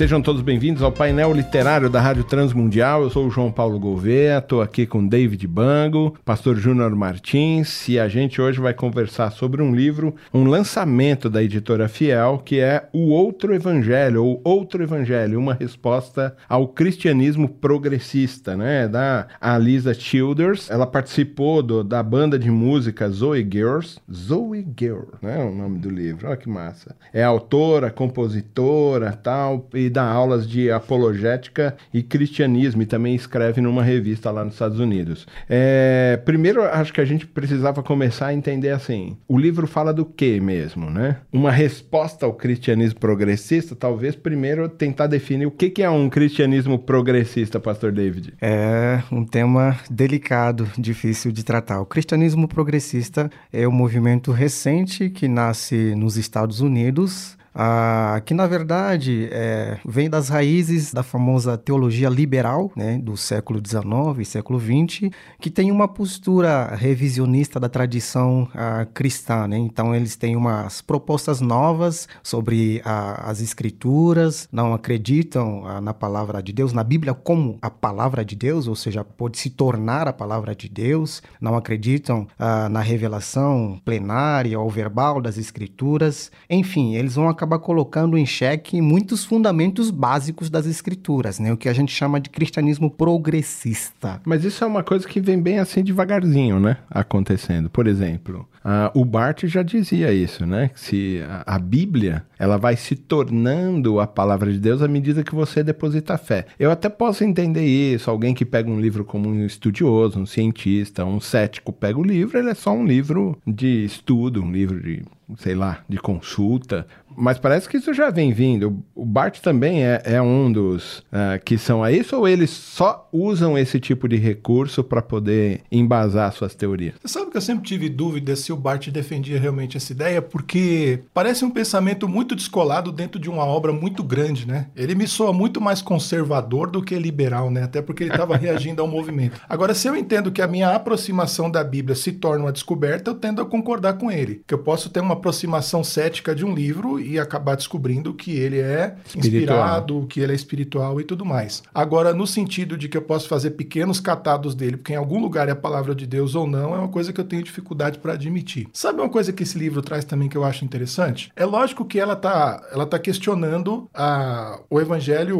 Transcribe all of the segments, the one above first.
Sejam todos bem-vindos ao painel literário da Rádio Transmundial. Eu sou o João Paulo Gouveia, estou aqui com David Bango, pastor Júnior Martins, e a gente hoje vai conversar sobre um livro, um lançamento da editora Fiel, que é O Outro Evangelho, ou Outro Evangelho, uma resposta ao cristianismo progressista, né? Da Alisa Childers. Ela participou do, da banda de música Zoe Girls. Zoe Girl, né? O nome do livro, olha que massa. É autora, compositora, tal, e dá aulas de apologética e cristianismo e também escreve numa revista lá nos Estados Unidos. É, primeiro, acho que a gente precisava começar a entender assim: o livro fala do que mesmo, né? Uma resposta ao cristianismo progressista, talvez primeiro tentar definir o que, que é um cristianismo progressista, Pastor David. É um tema delicado, difícil de tratar. O cristianismo progressista é um movimento recente que nasce nos Estados Unidos ah, que na verdade é, vem das raízes da famosa teologia liberal né, do século XIX e século XX, que tem uma postura revisionista da tradição ah, cristã. Né? Então, eles têm umas propostas novas sobre ah, as escrituras, não acreditam ah, na palavra de Deus, na Bíblia como a palavra de Deus, ou seja, pode se tornar a palavra de Deus, não acreditam ah, na revelação plenária ou verbal das escrituras. Enfim, eles vão acaba colocando em xeque muitos fundamentos básicos das escrituras, né? O que a gente chama de cristianismo progressista. Mas isso é uma coisa que vem bem assim devagarzinho, né? Acontecendo. Por exemplo, uh, o Bart já dizia isso, né? Que se a, a, Bíblia ela vai se tornando a palavra de Deus à medida que você deposita fé. Eu até posso entender isso. Alguém que pega um livro como um estudioso, um cientista, um cético pega o livro, ele é só um livro de estudo, um livro de sei lá, de consulta. Mas parece que isso já vem vindo. O Bart também é, é um dos uh, que são a isso, ou eles só usam esse tipo de recurso para poder embasar suas teorias? Você sabe que eu sempre tive dúvida se o Bart defendia realmente essa ideia, porque parece um pensamento muito descolado dentro de uma obra muito grande, né? Ele me soa muito mais conservador do que liberal, né? Até porque ele estava reagindo ao movimento. Agora, se eu entendo que a minha aproximação da Bíblia se torna uma descoberta, eu tendo a concordar com ele. Que eu posso ter uma aproximação cética de um livro e acabar descobrindo que ele é espiritual. inspirado, que ele é espiritual e tudo mais. Agora, no sentido de que eu posso fazer pequenos catados dele, porque em algum lugar é a palavra de Deus ou não, é uma coisa que eu tenho dificuldade para admitir. Sabe uma coisa que esse livro traz também que eu acho interessante? É lógico que ela tá, ela tá questionando a, o evangelho,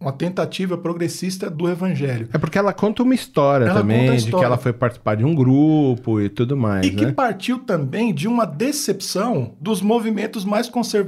uma tentativa progressista do evangelho. É porque ela conta uma história ela também, história. de que ela foi participar de um grupo e tudo mais. E né? que partiu também de uma decepção dos movimentos mais conservadores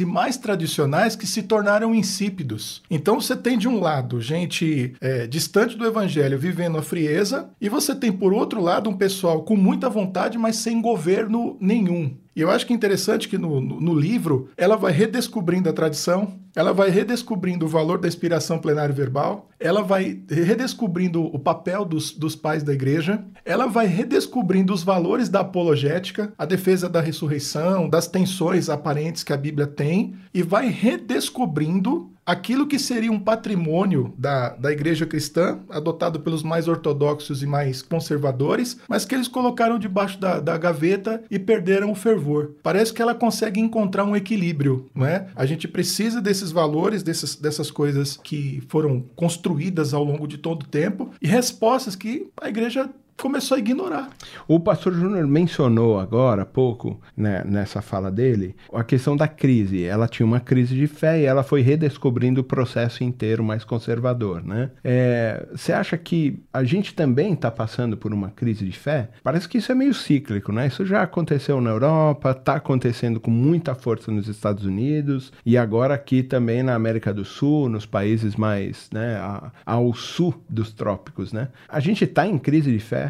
e mais tradicionais que se tornaram insípidos. Então você tem de um lado gente é, distante do evangelho vivendo a frieza, e você tem por outro lado um pessoal com muita vontade, mas sem governo nenhum. E eu acho que é interessante que no, no, no, livro ela vai redescobrindo a tradição, ela vai redescobrindo o valor da inspiração plenário verbal, ela vai redescobrindo o papel dos, dos pais da igreja, ela vai redescobrindo os valores da apologética, a defesa da ressurreição, das tensões aparentes que a Bíblia tem, e vai redescobrindo aquilo que seria um patrimônio da, da igreja cristã, adotado pelos mais ortodoxos e mais conservadores, mas que eles colocaram debaixo da, da gaveta e perderam o fervor. Parece que ela consegue encontrar um equilíbrio, não é? A gente precisa desses valores, dessas, dessas coisas que foram construídas ao longo de todo o tempo e respostas que a igreja começou a ignorar. O pastor Júnior mencionou agora há pouco, né, nessa fala dele, a questão da crise. Ela tinha uma crise de fé e ela foi redescobrindo o processo inteiro mais conservador, né? É, você é, acha que a gente também está passando por uma crise de fé? Parece que isso é meio cíclico, né? Isso já aconteceu na Europa, está acontecendo com muita força nos Estados Unidos e agora aqui também na América do Sul, nos países mais, né, ao sul dos trópicos, né? A gente está em crise de fé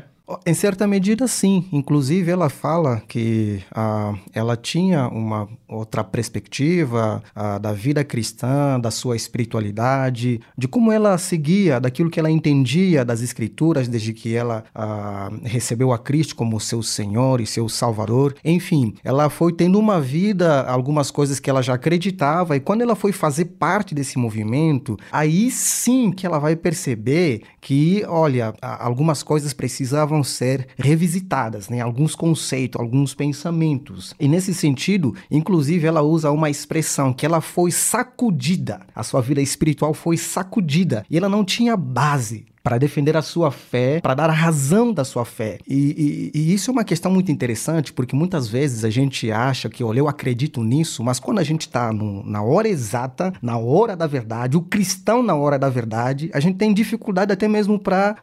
Em certa medida, sim. Inclusive, ela fala que ah, ela tinha uma outra perspectiva ah, da vida cristã, da sua espiritualidade, de como ela seguia, daquilo que ela entendia das Escrituras desde que ela ah, recebeu a Cristo como seu Senhor e seu Salvador. Enfim, ela foi tendo uma vida, algumas coisas que ela já acreditava, e quando ela foi fazer parte desse movimento, aí sim que ela vai perceber que, olha, algumas coisas precisavam precisavam ser revisitadas, né? alguns conceitos, alguns pensamentos. E nesse sentido, inclusive, ela usa uma expressão que ela foi sacudida, a sua vida espiritual foi sacudida e ela não tinha base para defender a sua fé, para dar a razão da sua fé. E, e, e, isso é uma questão muito interessante, porque muitas vezes a gente acha que, olha, eu acredito nisso, mas quando a gente está na hora exata, na hora da verdade, o cristão na hora da verdade, a gente tem dificuldade até mesmo para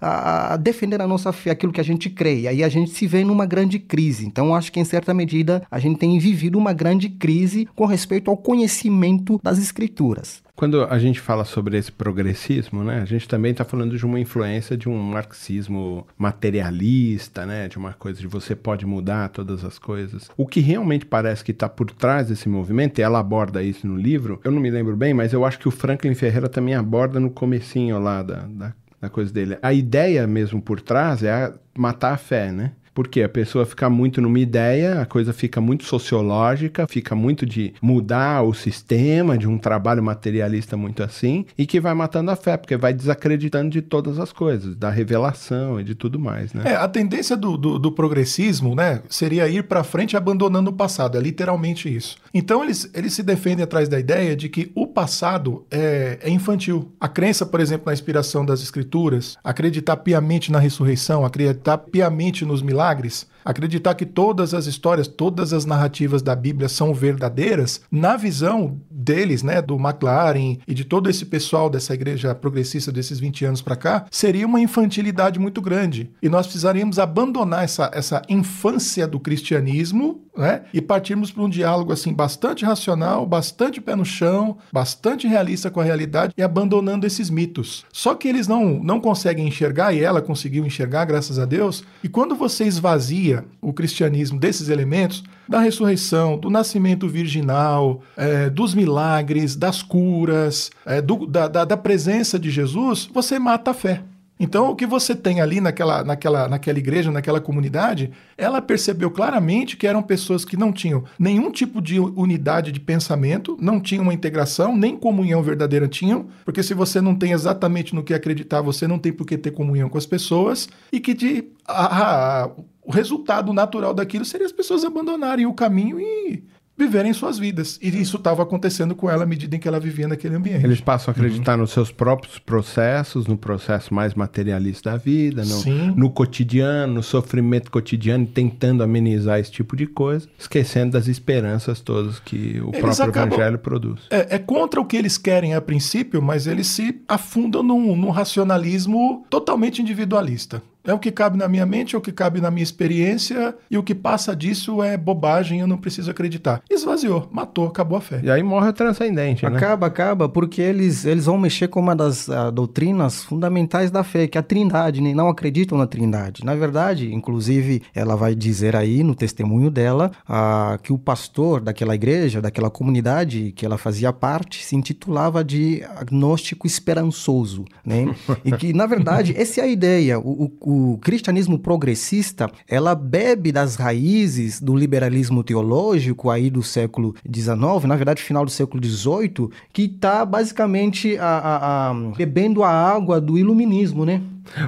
defender a nossa fé, aquilo que a gente crê. E aí a gente se vê numa grande crise. Então, acho que em certa medida a gente tem vivido uma grande crise com respeito ao conhecimento das escrituras. Quando a gente fala sobre esse progressismo, né, a gente também está falando de uma influência de um marxismo materialista, né, de uma coisa de você pode mudar todas as coisas. O que realmente parece que está por trás desse movimento, e ela aborda isso no livro, eu não me lembro bem, mas eu acho que o Franklin Ferreira também aborda no comecinho lá da, da, da coisa dele. A ideia mesmo por trás é a matar a fé, né? Porque a pessoa fica muito numa ideia, a coisa fica muito sociológica, fica muito de mudar o sistema, de um trabalho materialista muito assim, e que vai matando a fé, porque vai desacreditando de todas as coisas, da revelação e de tudo mais, né? É, a tendência do, do, do progressismo, né, seria ir para frente abandonando o passado, é literalmente isso. Então eles, eles se defendem atrás da ideia de que o passado é, é infantil. A crença, por exemplo, na inspiração das escrituras, acreditar piamente na ressurreição, acreditar piamente nos milagres, milagres, acreditar que todas as histórias, todas as narrativas da Bíblia são verdadeiras, na visão deles, né, do McLaren e de todo esse pessoal dessa igreja progressista desses 20 anos para cá, seria uma infantilidade muito grande. E nós precisaríamos abandonar essa, essa infância do cristianismo, né, e partirmos para um diálogo assim bastante racional, bastante pé no chão, bastante realista com a realidade e abandonando esses mitos. Só que eles não não conseguem enxergar e ela conseguiu enxergar, graças a Deus. E quando você esvazia o cristianismo desses elementos, da ressurreição, do nascimento virginal, é, dos milagres, das curas, é, do, da, da, da presença de Jesus, você mata a fé. Então, o que você tem ali naquela, naquela, naquela igreja, naquela comunidade, ela percebeu claramente que eram pessoas que não tinham nenhum tipo de unidade de pensamento, não tinham uma integração, nem comunhão verdadeira tinham, porque se você não tem exatamente no que acreditar, você não tem por que ter comunhão com as pessoas, e que de, a, a, o resultado natural daquilo seria as pessoas abandonarem o caminho e viverem suas vidas. E isso estava acontecendo com ela à medida em que ela vivia naquele ambiente. Eles passam a acreditar uhum. nos seus próprios processos, no processo mais materialista da vida, no, no, cotidiano, no sofrimento cotidiano, tentando amenizar esse tipo de coisa, esquecendo das esperanças todas que o eles próprio acabam, evangelho produz. É, é, contra o que eles querem a princípio, mas eles se afundam num, num racionalismo totalmente individualista. É o que cabe na minha mente, é o que cabe na minha experiência, e o que passa disso é bobagem, eu não preciso acreditar. Esvaziou, matou, acabou a fé. E aí morre o transcendente, né? Acaba, acaba, porque eles, eles vão mexer com uma das uh, doutrinas fundamentais da fé, que é a trindade, nem né? não acreditam na trindade. Na verdade, inclusive, ela vai dizer aí no testemunho dela uh, que o pastor daquela igreja, daquela comunidade que ela fazia parte, se intitulava de agnóstico esperançoso, né? e que, na verdade, essa é a ideia. o, o o cristianismo progressista, ela bebe das raízes do liberalismo teológico aí do século XIX, na verdade final do século XVIII, que está basicamente a, a, a, bebendo a água do iluminismo, né?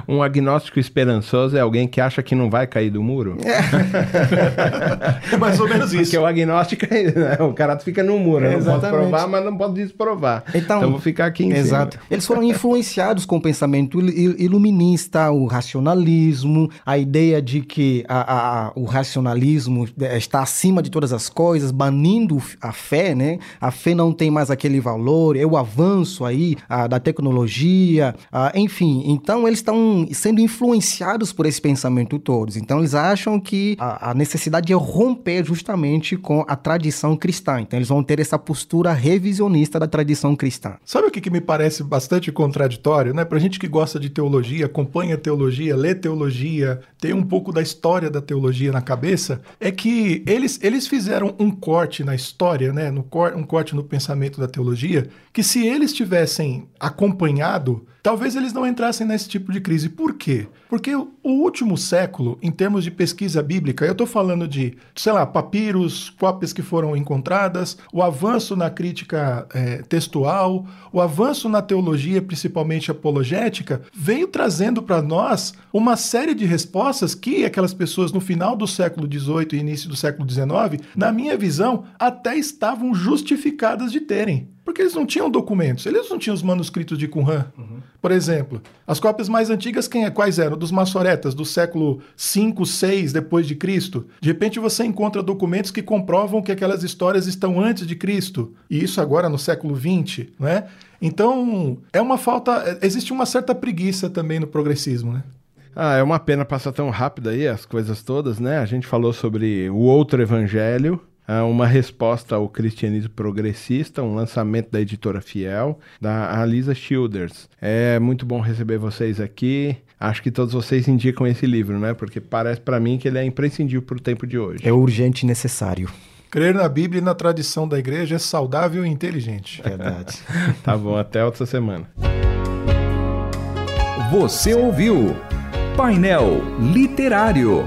Um agnóstico esperançoso é alguém que acha que não vai cair do muro? É, é mais ou menos isso. Porque o agnóstico, é, né? o cara fica no muro, é, não pode provar, mas não pode desprovar. Então, então vou ficar aqui em exato. cima. Eles foram influenciados com o pensamento iluminista, o racionalismo, a ideia de que a, a, o racionalismo está acima de todas as coisas, banindo a fé, né? A fé não tem mais aquele valor, é o avanço aí a, da tecnologia, enfim. Então eles estão sendo influenciados por esse pensamento todos. Então eles acham que a, a necessidade é romper justamente com a tradição cristã. Então eles vão ter essa postura revisionista da tradição cristã. Sabe o que, que me parece bastante contraditório, né? Pra gente que gosta de teologia, acompanha teologia, lê teologia, tem um pouco da história da teologia na cabeça, é que eles, eles fizeram um corte na história, né? No, um corte no pensamento da teologia, que se eles tivessem acompanhado talvez eles não entrassem nesse tipo de crise. Por quê? Porque o último século, em termos de pesquisa bíblica, eu estou falando de, sei lá, papiros, cópias que foram encontradas, o avanço na crítica é, textual, o avanço na teologia, principalmente apologética, veio trazendo para nós uma série de respostas que aquelas pessoas no final do século XVIII e início do século XIX, na minha visão, até estavam justificadas de terem. Porque eles não tinham documentos, eles não tinham os manuscritos de Qumran. Uhum. Por exemplo, as cópias mais antigas quem, é, quais eram? Dos maçoretas, do século 5, 6 depois de Cristo. De repente você encontra documentos que comprovam que aquelas histórias estão antes de Cristo. E isso agora no século 20, né? Então, é uma falta, existe uma certa preguiça também no progressismo, né? Ah, é uma pena passar tão rápido aí as coisas todas, né? A gente falou sobre o outro evangelho, uma resposta ao cristianismo progressista, um lançamento da editora Fiel, da Alisa Childers. É muito bom receber vocês aqui. Acho que todos vocês indicam esse livro, né? Porque parece para mim que ele é imprescindível para o tempo de hoje. É urgente e necessário. Crer na Bíblia e na tradição da igreja é saudável e inteligente. Verdade. tá bom, até outra semana. Você ouviu Painel Literário.